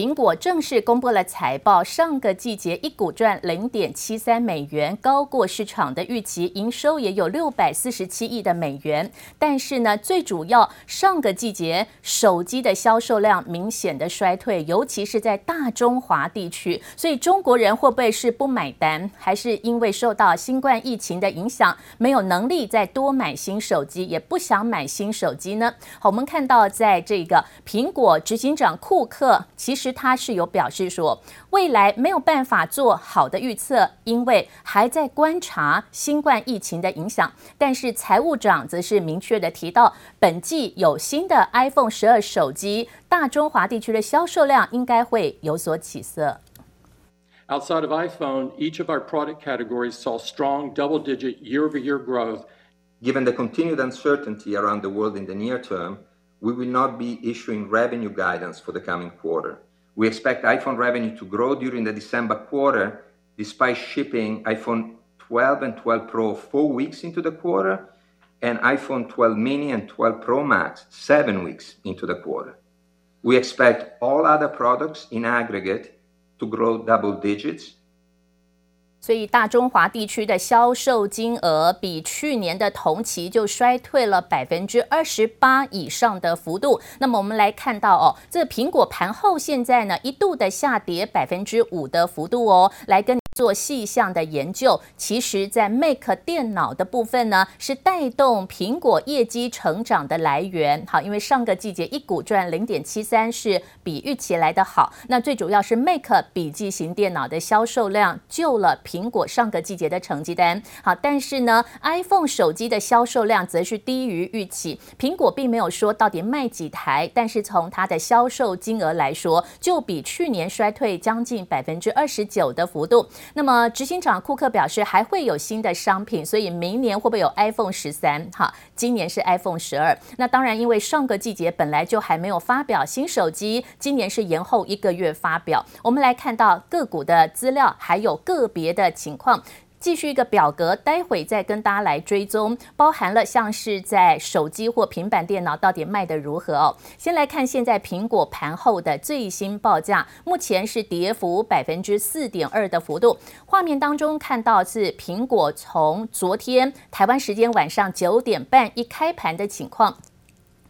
苹果正式公布了财报，上个季节一股赚零点七三美元，高过市场的预期，营收也有六百四十七亿的美元。但是呢，最主要上个季节手机的销售量明显的衰退，尤其是在大中华地区。所以中国人会不会是不买单，还是因为受到新冠疫情的影响，没有能力再多买新手机，也不想买新手机呢？好，我们看到在这个苹果执行长库克，其实。他是有表示说，未来没有办法做好的预测，因为还在观察新冠疫情的影响。但是财务长则是明确的提到，本季有新的 iPhone 十二手机，大中华地区的销售量应该会有所起色。Outside of iPhone, each of our product categories saw strong double-digit year-over-year growth. Given the continued uncertainty around the world in the near term, we will not be issuing revenue guidance for the coming quarter. We expect iPhone revenue to grow during the December quarter, despite shipping iPhone 12 and 12 Pro four weeks into the quarter, and iPhone 12 mini and 12 Pro Max seven weeks into the quarter. We expect all other products in aggregate to grow double digits. 所以大中华地区的销售金额比去年的同期就衰退了百分之二十八以上的幅度。那么我们来看到哦，这苹果盘后现在呢一度的下跌百分之五的幅度哦，来跟。做细项的研究，其实，在 Mac 电脑的部分呢，是带动苹果业绩成长的来源。好，因为上个季节一股赚零点七三，是比预期来的好。那最主要是 Mac 笔记型电脑的销售量救了苹果上个季节的成绩单。好，但是呢，iPhone 手机的销售量则是低于预期。苹果并没有说到底卖几台，但是从它的销售金额来说，就比去年衰退将近百分之二十九的幅度。那么，执行长库克表示还会有新的商品，所以明年会不会有 iPhone 十三？哈，今年是 iPhone 十二。那当然，因为上个季节本来就还没有发表新手机，今年是延后一个月发表。我们来看到个股的资料，还有个别的情况。继续一个表格，待会再跟大家来追踪，包含了像是在手机或平板电脑到底卖的如何哦。先来看现在苹果盘后的最新报价，目前是跌幅百分之四点二的幅度。画面当中看到是苹果从昨天台湾时间晚上九点半一开盘的情况。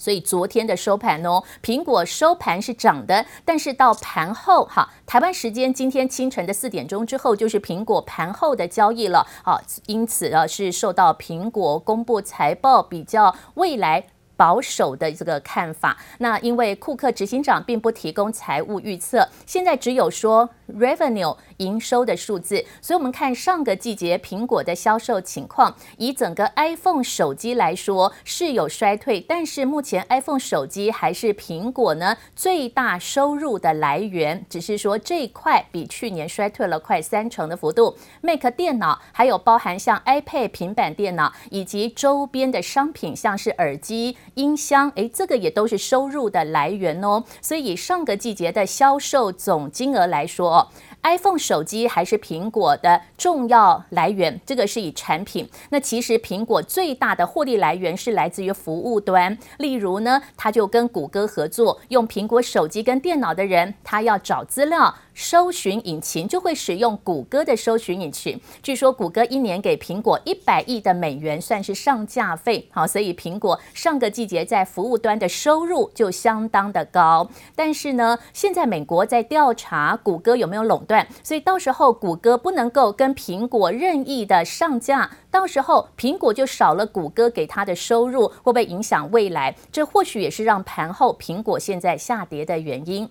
所以昨天的收盘哦，苹果收盘是涨的，但是到盘后哈，台湾时间今天清晨的四点钟之后，就是苹果盘后的交易了。好，因此呢是受到苹果公布财报比较未来。保守的这个看法，那因为库克执行长并不提供财务预测，现在只有说 revenue 营收的数字，所以我们看上个季节苹果的销售情况，以整个 iPhone 手机来说是有衰退，但是目前 iPhone 手机还是苹果呢最大收入的来源，只是说这一块比去年衰退了快三成的幅度。Mac 电脑还有包含像 iPad 平板电脑以及周边的商品，像是耳机。音箱，诶，这个也都是收入的来源哦。所以以上个季节的销售总金额来说，iPhone 手机还是苹果的重要来源。这个是以产品。那其实苹果最大的获利来源是来自于服务端。例如呢，他就跟谷歌合作，用苹果手机跟电脑的人，他要找资料。搜寻引擎就会使用谷歌的搜寻引擎。据说谷歌一年给苹果一百亿的美元，算是上架费。好，所以苹果上个季节在服务端的收入就相当的高。但是呢，现在美国在调查谷歌有没有垄断，所以到时候谷歌不能够跟苹果任意的上架，到时候苹果就少了谷歌给他的收入，会不会影响未来？这或许也是让盘后苹果现在下跌的原因。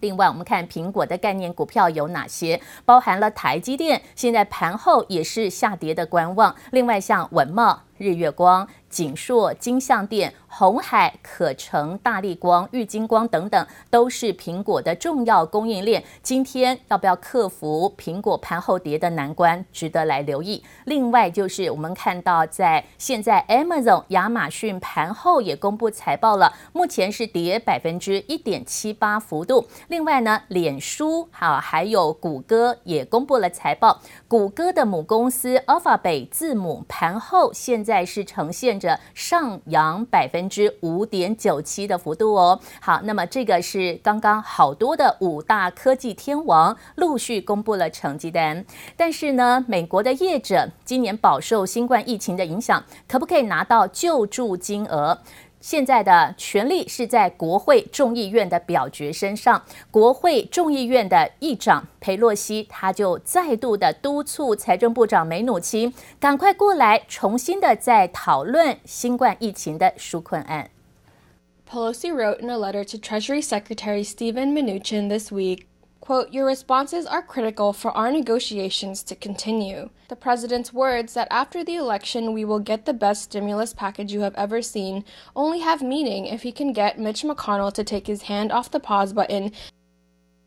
另外，我们看苹果的概念股票有哪些？包含了台积电，现在盘后也是下跌的观望。另外，像文贸、日月光。景硕、金像电、红海、可成、大立光、玉晶光等等，都是苹果的重要供应链。今天要不要克服苹果盘后跌的难关，值得来留意。另外，就是我们看到，在现在 Amazon 亚马逊盘后也公布财报了，目前是跌百分之一点七八幅度。另外呢，脸书好还有谷歌也公布了财报，谷歌的母公司 Alphabet 字母盘后现在是呈现着上扬百分之五点九七的幅度哦。好，那么这个是刚刚好多的五大科技天王陆续公布了成绩单，但是呢，美国的业者今年饱受新冠疫情的影响，可不可以拿到救助金额？现在的权力是在国会众议院的表决身上。国会众议院的议长裴洛西，他就再度的督促财政部长梅努钦赶快过来，重新的再讨论新冠疫情的纾困案。Pelosi wrote in a letter to Treasury Secretary Steven Mnuchin this week. Quote, Your responses are critical for our negotiations to continue. The president's words that after the election we will get the best stimulus package you have ever seen only have meaning if he can get Mitch McConnell to take his hand off the pause button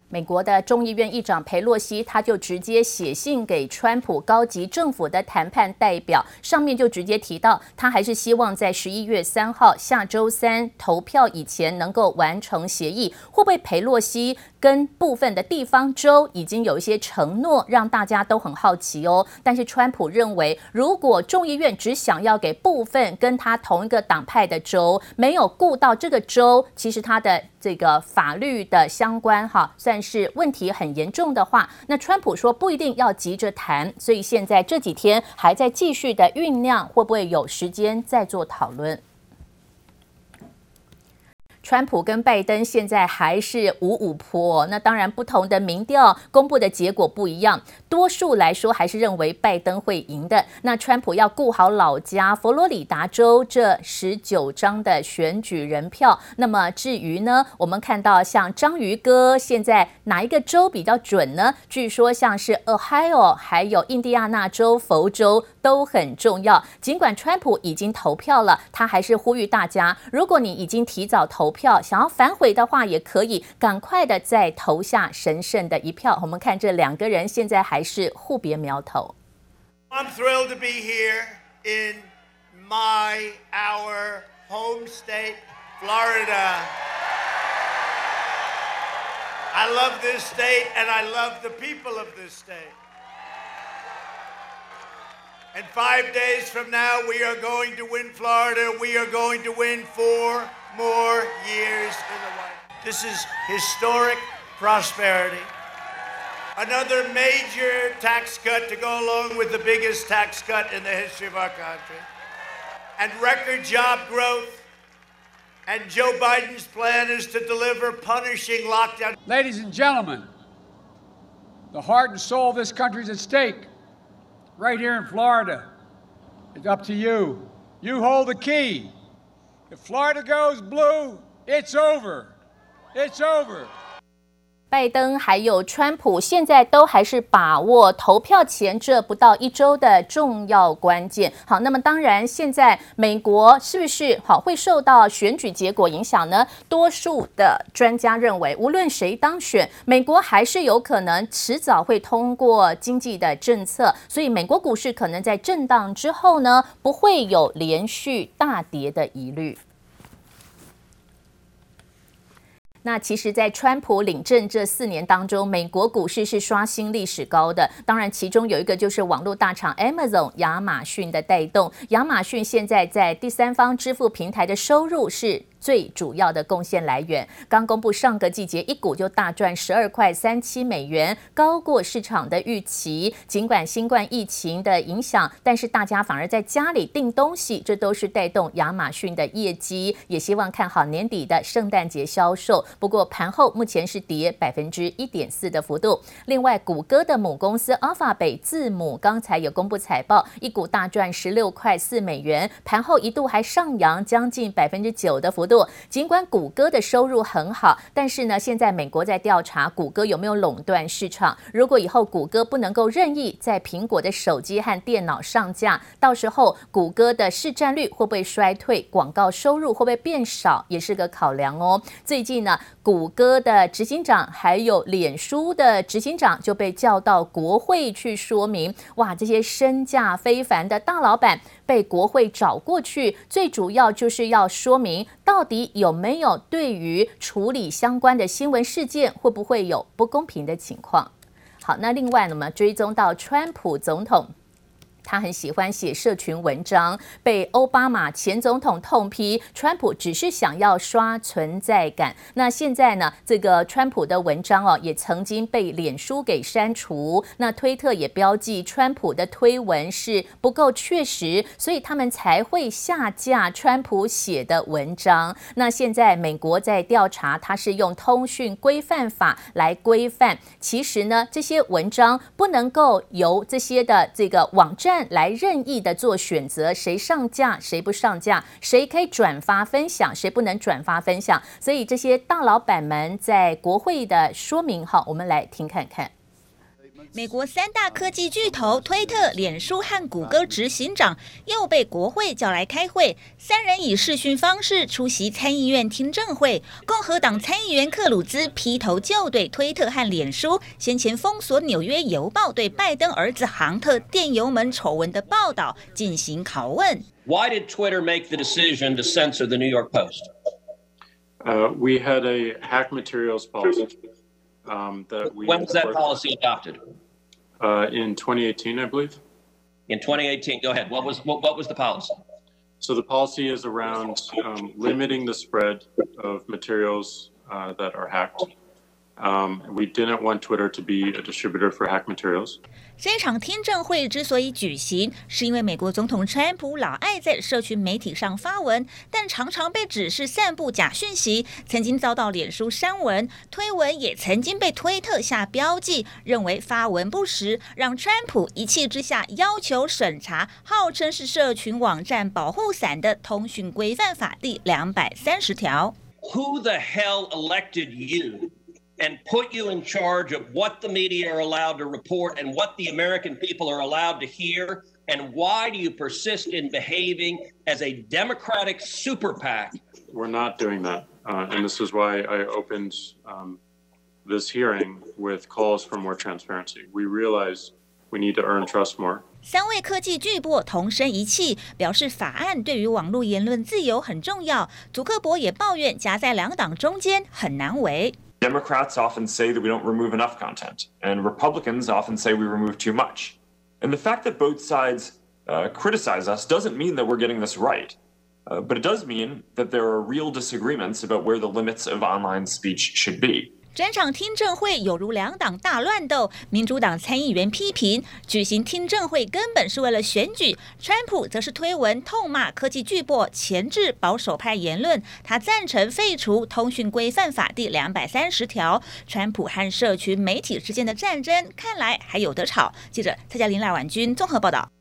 美国的众议院议长裴洛西，他就直接写信给川普高级政府的谈判代表，上面就直接提到，他还是希望在十一月三号下周三投票以前能够完成协议。会不会裴洛西 跟部分的地方州已经有一些承诺，让大家都很好奇哦？但是川普认为，如果众议院只想要给部分跟他同一个党派的州，没有顾到这个州，其实他的这个法律的相关哈算。是问题很严重的话，那川普说不一定要急着谈，所以现在这几天还在继续的酝酿，会不会有时间再做讨论？川普跟拜登现在还是五五波，那当然不同的民调公布的结果不一样，多数来说还是认为拜登会赢的。那川普要顾好老家佛罗里达州这十九张的选举人票，那么至于呢，我们看到像章鱼哥现在哪一个州比较准呢？据说像是 Ohio 还有印第安纳州、佛州都很重要。尽管川普已经投票了，他还是呼吁大家，如果你已经提早投票想要反悔的话，也可以赶快的再投下神圣的一票。我们看这两个人现在还是互别苗头。I'm thrilled to be here in my our home state, Florida. I love this state and I love the people of this state. And five days from now, we are going to win Florida. We are going to win four more years in the White House. This is historic prosperity. Another major tax cut to go along with the biggest tax cut in the history of our country. And record job growth. And Joe Biden's plan is to deliver punishing lockdown. Ladies and gentlemen, the heart and soul of this country is at stake. Right here in Florida. It's up to you. You hold the key. If Florida goes blue, it's over. It's over. 拜登还有川普现在都还是把握投票前这不到一周的重要关键。好，那么当然，现在美国是不是好会受到选举结果影响呢？多数的专家认为，无论谁当选，美国还是有可能迟早会通过经济的政策，所以美国股市可能在震荡之后呢，不会有连续大跌的疑虑。那其实，在川普领政这四年当中，美国股市是刷新历史高的。当然，其中有一个就是网络大厂 Amazon 亚马逊的带动。亚马逊现在在第三方支付平台的收入是最主要的贡献来源，刚公布上个季节一股就大赚十二块三七美元，高过市场的预期。尽管新冠疫情的影响，但是大家反而在家里订东西，这都是带动亚马逊的业绩。也希望看好年底的圣诞节销售。不过盘后目前是跌百分之一点四的幅度。另外，谷歌的母公司 Alpha 北字母刚才也公布财报，一股大赚十六块四美元，盘后一度还上扬将近百分之九的幅度。尽管谷歌的收入很好，但是呢，现在美国在调查谷歌有没有垄断市场。如果以后谷歌不能够任意在苹果的手机和电脑上架，到时候谷歌的市占率会不会衰退？广告收入会不会变少？也是个考量哦。最近呢，谷歌的执行长还有脸书的执行长就被叫到国会去说明。哇，这些身价非凡的大老板被国会找过去，最主要就是要说明到。底有没有对于处理相关的新闻事件，会不会有不公平的情况？好，那另外呢，我们追踪到川普总统。他很喜欢写社群文章，被奥巴马前总统痛批，川普只是想要刷存在感。那现在呢，这个川普的文章哦，也曾经被脸书给删除。那推特也标记川普的推文是不够确实，所以他们才会下架川普写的文章。那现在美国在调查，他是用通讯规范法来规范。其实呢，这些文章不能够由这些的这个网站。来任意的做选择，谁上架，谁不上架，谁可以转发分享，谁不能转发分享。所以这些大老板们在国会的说明，哈，我们来听看看。美国三大科技巨头推特、脸书和谷歌执行长又被国会叫来开会，三人以视讯方式出席参议院听证会。共和党参议员克鲁兹劈头就对推特和脸书先前封锁《纽约邮报》对拜登儿子杭特电邮门丑闻的报道进行拷问。Why did Twitter make the decision to censor the New York Post? Uh, we had a hack materials policy. Um, that we when was that policy adopted? Uh, in 2018, I believe. In 2018, go ahead. What was what, what was the policy? So the policy is around um, limiting the spread of materials uh, that are hacked. Um, we didn't want Twitter to be a distributor for hack materials. 这场听证会之所以举行，是因为美国总统川普老爱在社群媒体上发文，但常常被指是散布假讯息，曾经遭到脸书删文，推文也曾经被推特下标记，认为发文不实，让川普一气之下要求审查，号称是社群网站保护伞的通讯规范法第两百三十条。Who the hell elected you? and put you in charge of what the media are allowed to report and what the American people are allowed to hear? And why do you persist in behaving as a Democratic super PAC? We're not doing that. Uh, and this is why I opened um, this hearing with calls for more transparency. We realize we need to earn trust more. 三位科技巨擘同声一气，表示法案对于网络言论自由很重要。祖克伯也抱怨夹在两党中间很难为。 Democrats often say that we don't remove enough content, and Republicans often say we remove too much. And the fact that both sides uh, criticize us doesn't mean that we're getting this right, uh, but it does mean that there are real disagreements about where the limits of online speech should be. 整场听证会有如两党大乱斗，民主党参议员批评举行听证会根本是为了选举，川普则是推文痛骂科技巨擘，前置保守派言论。他赞成废除通讯规范法第两百三十条。川普和社群媒体之间的战争看来还有得吵。记者蔡嘉玲、赖婉君综合报道。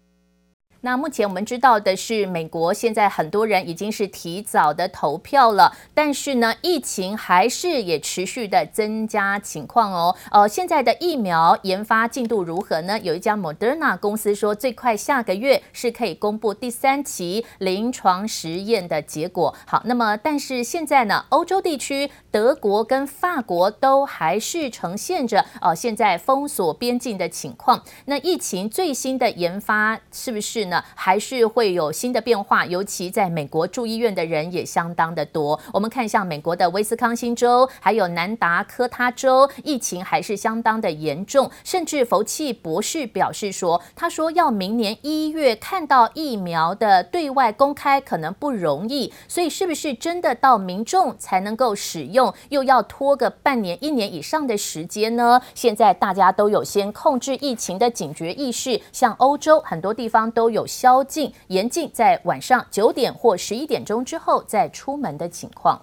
那目前我们知道的是，美国现在很多人已经是提早的投票了，但是呢，疫情还是也持续的增加情况哦。呃，现在的疫苗研发进度如何呢？有一家 Moderna 公司说，最快下个月是可以公布第三期临床实验的结果。好，那么但是现在呢，欧洲地区德国跟法国都还是呈现着呃现在封锁边境的情况。那疫情最新的研发是不是？那还是会有新的变化，尤其在美国住医院的人也相当的多。我们看像美国的威斯康星州，还有南达科他州，疫情还是相当的严重。甚至福奇博士表示说，他说要明年一月看到疫苗的对外公开可能不容易，所以是不是真的到民众才能够使用，又要拖个半年、一年以上的时间呢？现在大家都有先控制疫情的警觉意识，像欧洲很多地方都有。有宵禁，严禁在晚上九点或十一点钟之后再出门的情况。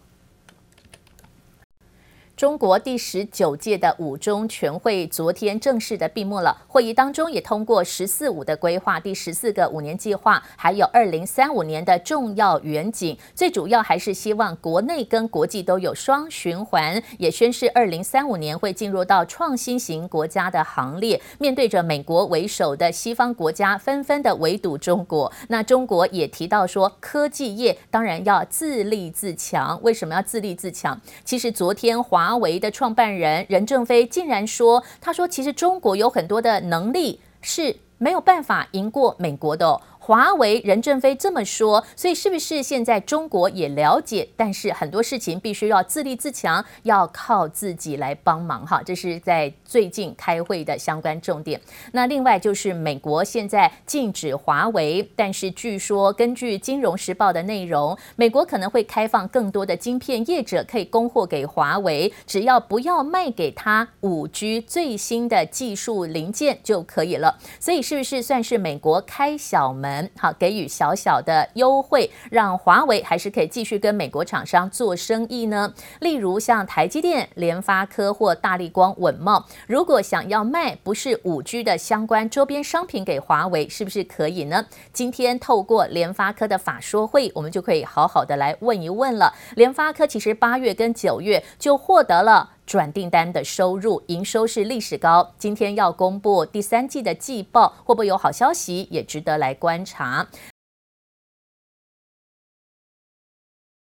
中国第十九届的五中全会昨天正式的闭幕了。会议当中也通过“十四五”的规划，第十四个五年计划，还有二零三五年的重要远景。最主要还是希望国内跟国际都有双循环，也宣示二零三五年会进入到创新型国家的行列。面对着美国为首的西方国家纷纷的围堵中国，那中国也提到说，科技业当然要自立自强。为什么要自立自强？其实昨天华。华为的创办人任正非竟然说：“他说，其实中国有很多的能力是没有办法赢过美国的。”华为任正非这么说，所以是不是现在中国也了解？但是很多事情必须要自立自强，要靠自己来帮忙哈。这是在最近开会的相关重点。那另外就是美国现在禁止华为，但是据说根据《金融时报》的内容，美国可能会开放更多的晶片业者可以供货给华为，只要不要卖给他五 G 最新的技术零件就可以了。所以是不是算是美国开小门，好给予小小的优惠，让华为还是可以继续跟美国厂商做生意呢？例如像台积电、联发科或大立光、稳茂，如果想要卖不是五 G 的相关周边商品给华为，是不是可以呢？今天透过联发科的法说会，我们就可以好好的来问一问了。联发科其实八月跟九月就获得了。转订单的收入，营收是历史高。今天要公布第三季的季报，会不会有好消息，也值得来观察。